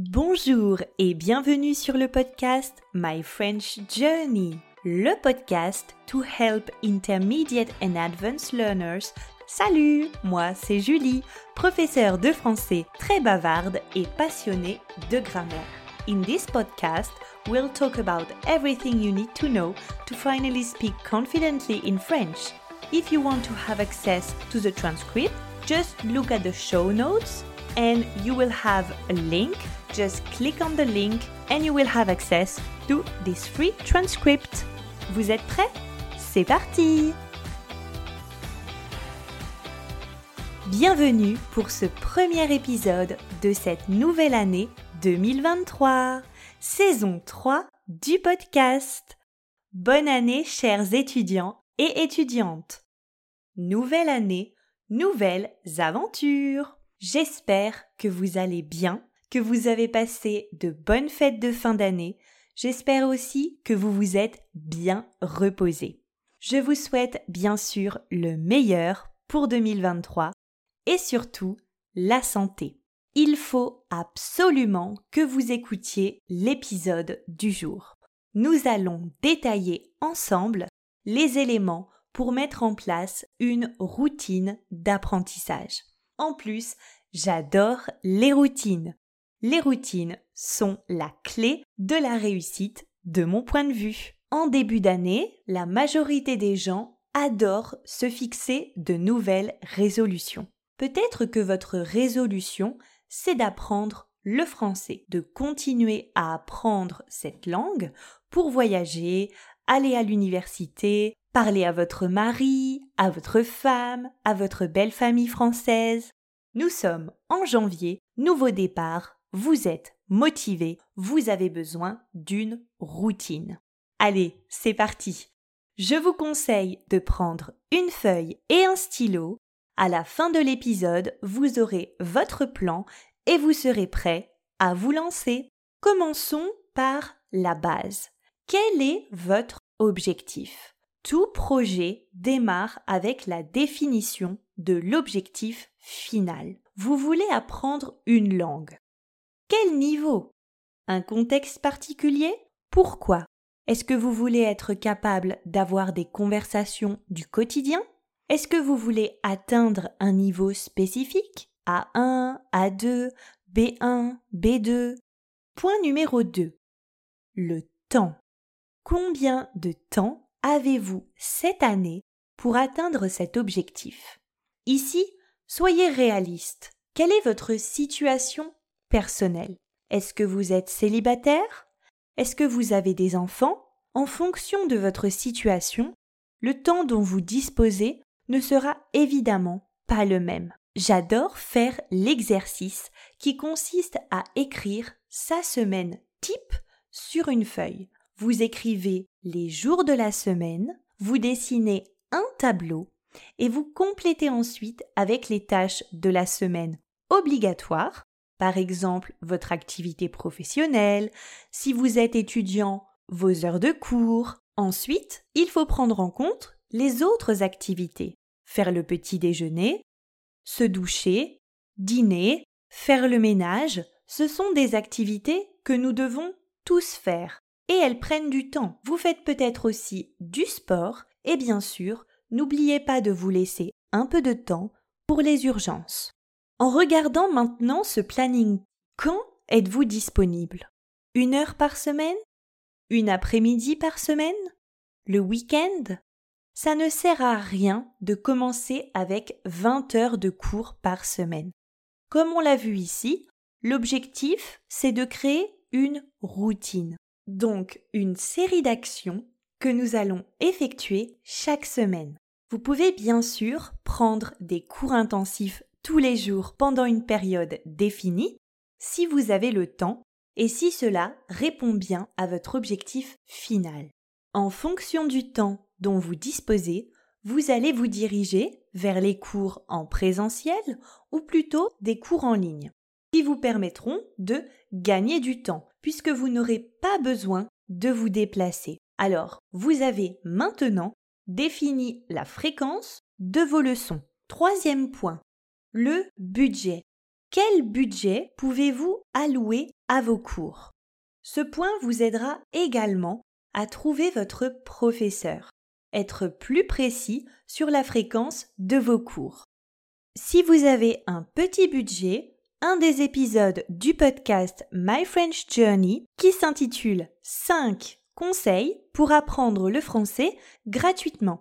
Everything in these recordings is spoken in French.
Bonjour et bienvenue sur le podcast My French Journey, le podcast to help intermediate and advanced learners. Salut, moi c'est Julie, professeure de français très bavarde et passionnée de grammaire. In this podcast, we'll talk about everything you need to know to finally speak confidently in French. If you want to have access to the transcript, just look at the show notes and you will have a link. Just click on the link and you will have access to this free transcript. Vous êtes prêts? C'est parti Bienvenue pour ce premier épisode de cette nouvelle année 2023, saison 3 du podcast. Bonne année chers étudiants et étudiantes. Nouvelle année, nouvelles aventures. J'espère que vous allez bien, que vous avez passé de bonnes fêtes de fin d'année. J'espère aussi que vous vous êtes bien reposé. Je vous souhaite bien sûr le meilleur pour 2023 et surtout la santé. Il faut absolument que vous écoutiez l'épisode du jour. Nous allons détailler ensemble les éléments pour mettre en place une routine d'apprentissage. En plus, j'adore les routines. Les routines sont la clé de la réussite de mon point de vue. En début d'année, la majorité des gens adorent se fixer de nouvelles résolutions. Peut-être que votre résolution, c'est d'apprendre le français, de continuer à apprendre cette langue pour voyager, aller à l'université, parler à votre mari, à votre femme, à votre belle famille française. Nous sommes en janvier, nouveau départ, vous êtes motivé, vous avez besoin d'une routine. Allez, c'est parti. Je vous conseille de prendre une feuille et un stylo. À la fin de l'épisode, vous aurez votre plan et vous serez prêt à vous lancer. Commençons par la base. Quel est votre objectif? Tout projet démarre avec la définition de l'objectif final. Vous voulez apprendre une langue. Quel niveau? Un contexte particulier? Pourquoi? Est-ce que vous voulez être capable d'avoir des conversations du quotidien? Est-ce que vous voulez atteindre un niveau spécifique? A1, A2, B1, B2 Point numéro 2. Le temps. Combien de temps avez-vous cette année pour atteindre cet objectif? Ici, soyez réaliste. Quelle est votre situation personnelle Est-ce que vous êtes célibataire? Est-ce que vous avez des enfants? En fonction de votre situation, le temps dont vous disposez ne sera évidemment pas le même. J'adore faire l'exercice qui consiste à écrire sa semaine type sur une feuille. Vous écrivez les jours de la semaine, vous dessinez un tableau et vous complétez ensuite avec les tâches de la semaine obligatoires, par exemple votre activité professionnelle, si vous êtes étudiant, vos heures de cours. Ensuite, il faut prendre en compte les autres activités, faire le petit déjeuner, se doucher, dîner, faire le ménage, ce sont des activités que nous devons tous faire et elles prennent du temps. Vous faites peut-être aussi du sport et bien sûr, n'oubliez pas de vous laisser un peu de temps pour les urgences. En regardant maintenant ce planning, quand êtes-vous disponible? Une heure par semaine? Une après-midi par semaine? Le week-end? Ça ne sert à rien de commencer avec 20 heures de cours par semaine. Comme on l'a vu ici, l'objectif, c'est de créer une routine. Donc une série d'actions que nous allons effectuer chaque semaine. Vous pouvez bien sûr prendre des cours intensifs tous les jours pendant une période définie si vous avez le temps et si cela répond bien à votre objectif final. En fonction du temps dont vous disposez, vous allez vous diriger vers les cours en présentiel ou plutôt des cours en ligne qui vous permettront de gagner du temps puisque vous n'aurez pas besoin de vous déplacer. Alors, vous avez maintenant défini la fréquence de vos leçons. Troisième point, le budget. Quel budget pouvez-vous allouer à vos cours? Ce point vous aidera également à trouver votre professeur, être plus précis sur la fréquence de vos cours. Si vous avez un petit budget, un des épisodes du podcast My French Journey qui s'intitule 5 conseils pour apprendre le français gratuitement.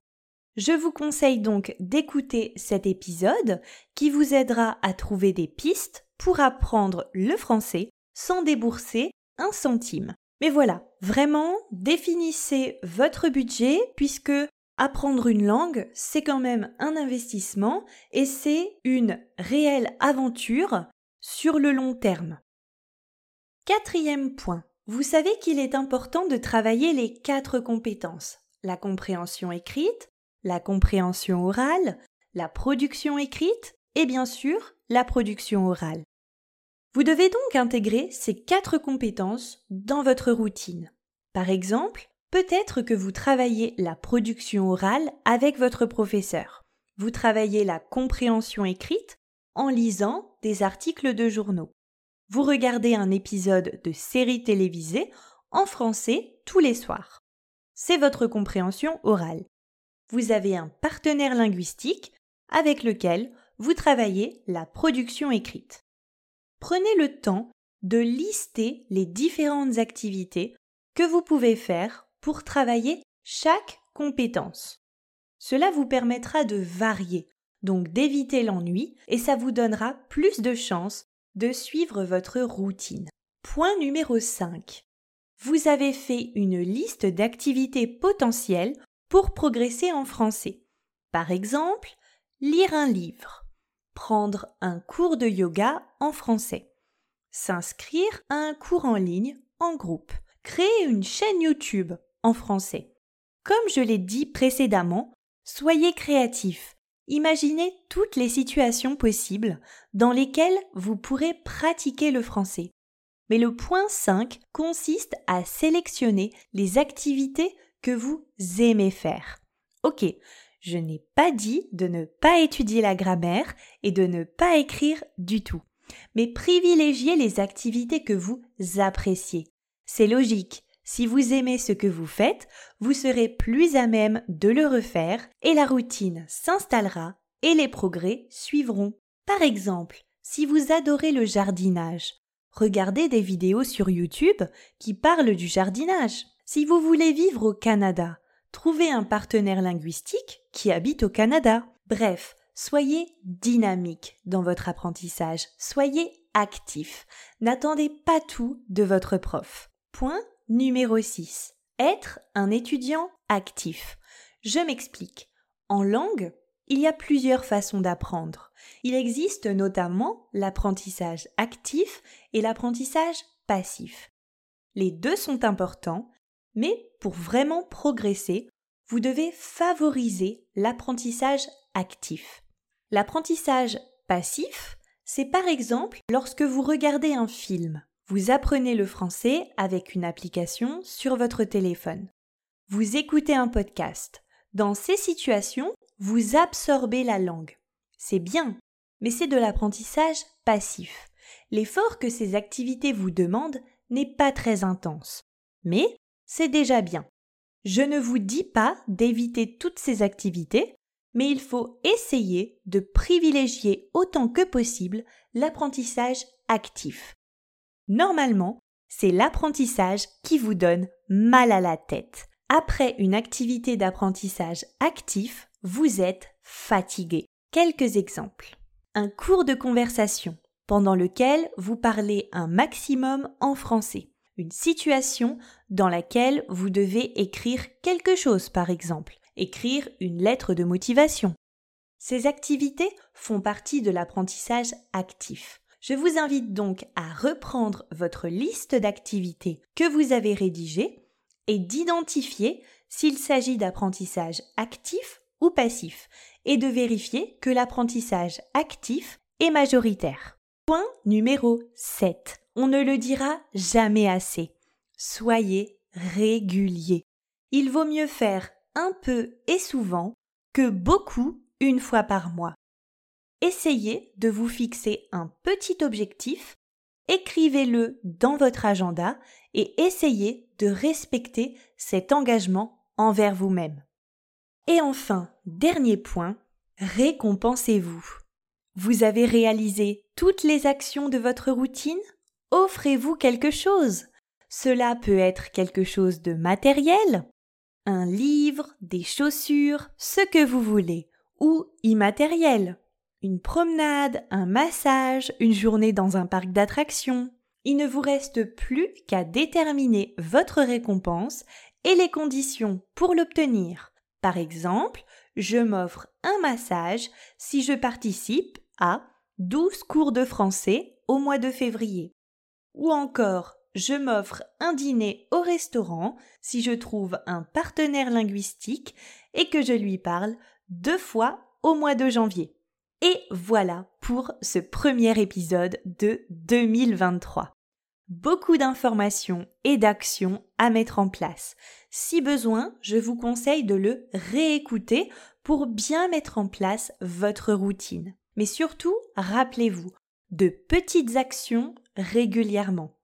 Je vous conseille donc d'écouter cet épisode qui vous aidera à trouver des pistes pour apprendre le français sans débourser un centime. Mais voilà, vraiment, définissez votre budget puisque apprendre une langue, c'est quand même un investissement et c'est une réelle aventure sur le long terme. Quatrième point. Vous savez qu'il est important de travailler les quatre compétences. La compréhension écrite, la compréhension orale, la production écrite et bien sûr la production orale. Vous devez donc intégrer ces quatre compétences dans votre routine. Par exemple, peut-être que vous travaillez la production orale avec votre professeur. Vous travaillez la compréhension écrite en lisant des articles de journaux. Vous regardez un épisode de série télévisée en français tous les soirs. C'est votre compréhension orale. Vous avez un partenaire linguistique avec lequel vous travaillez la production écrite. Prenez le temps de lister les différentes activités que vous pouvez faire pour travailler chaque compétence. Cela vous permettra de varier, donc d'éviter l'ennui, et ça vous donnera plus de chances de suivre votre routine. Point numéro 5. Vous avez fait une liste d'activités potentielles pour progresser en français. Par exemple, lire un livre, prendre un cours de yoga en français, s'inscrire à un cours en ligne en groupe, créer une chaîne YouTube en français. Comme je l'ai dit précédemment, soyez créatifs Imaginez toutes les situations possibles dans lesquelles vous pourrez pratiquer le français. Mais le point 5 consiste à sélectionner les activités que vous aimez faire. Ok, je n'ai pas dit de ne pas étudier la grammaire et de ne pas écrire du tout, mais privilégiez les activités que vous appréciez. C'est logique, si vous aimez ce que vous faites, vous serez plus à même de le refaire et la routine s'installera et les progrès suivront. Par exemple, si vous adorez le jardinage, regardez des vidéos sur YouTube qui parlent du jardinage. Si vous voulez vivre au Canada, trouvez un partenaire linguistique qui habite au Canada. Bref, soyez dynamique dans votre apprentissage, soyez actif. N'attendez pas tout de votre prof. Point Numéro 6. Être un étudiant actif. Je m'explique. En langue, il y a plusieurs façons d'apprendre. Il existe notamment l'apprentissage actif et l'apprentissage passif. Les deux sont importants, mais pour vraiment progresser, vous devez favoriser l'apprentissage actif. L'apprentissage passif, c'est par exemple lorsque vous regardez un film. Vous apprenez le français avec une application sur votre téléphone. Vous écoutez un podcast. Dans ces situations, vous absorbez la langue. C'est bien, mais c'est de l'apprentissage passif. L'effort que ces activités vous demandent n'est pas très intense. Mais c'est déjà bien. Je ne vous dis pas d'éviter toutes ces activités, mais il faut essayer de privilégier autant que possible l'apprentissage actif. Normalement, c'est l'apprentissage qui vous donne mal à la tête. Après une activité d'apprentissage actif, vous êtes fatigué. Quelques exemples. Un cours de conversation pendant lequel vous parlez un maximum en français. Une situation dans laquelle vous devez écrire quelque chose, par exemple, écrire une lettre de motivation. Ces activités font partie de l'apprentissage actif. Je vous invite donc à reprendre votre liste d'activités que vous avez rédigées et d'identifier s'il s'agit d'apprentissage actif ou passif et de vérifier que l'apprentissage actif est majoritaire. Point numéro 7. On ne le dira jamais assez. Soyez régulier. Il vaut mieux faire un peu et souvent que beaucoup une fois par mois essayez de vous fixer un petit objectif écrivez-le dans votre agenda et essayez de respecter cet engagement envers vous-même. Et enfin, dernier point, récompensez-vous. Vous avez réalisé toutes les actions de votre routine? Offrez-vous quelque chose. Cela peut être quelque chose de matériel, un livre, des chaussures, ce que vous voulez, ou immatériel, une promenade, un massage, une journée dans un parc d'attractions. Il ne vous reste plus qu'à déterminer votre récompense et les conditions pour l'obtenir. Par exemple, je m'offre un massage si je participe à 12 cours de français au mois de février. Ou encore, je m'offre un dîner au restaurant si je trouve un partenaire linguistique et que je lui parle deux fois au mois de janvier. Et voilà pour ce premier épisode de 2023. Beaucoup d'informations et d'actions à mettre en place. Si besoin, je vous conseille de le réécouter pour bien mettre en place votre routine. Mais surtout, rappelez-vous, de petites actions régulièrement.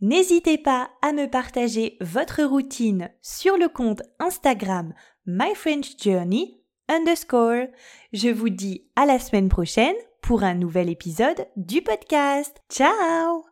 N'hésitez pas à me partager votre routine sur le compte Instagram myfrenchjourney underscore. Je vous dis à la semaine prochaine pour un nouvel épisode du podcast. Ciao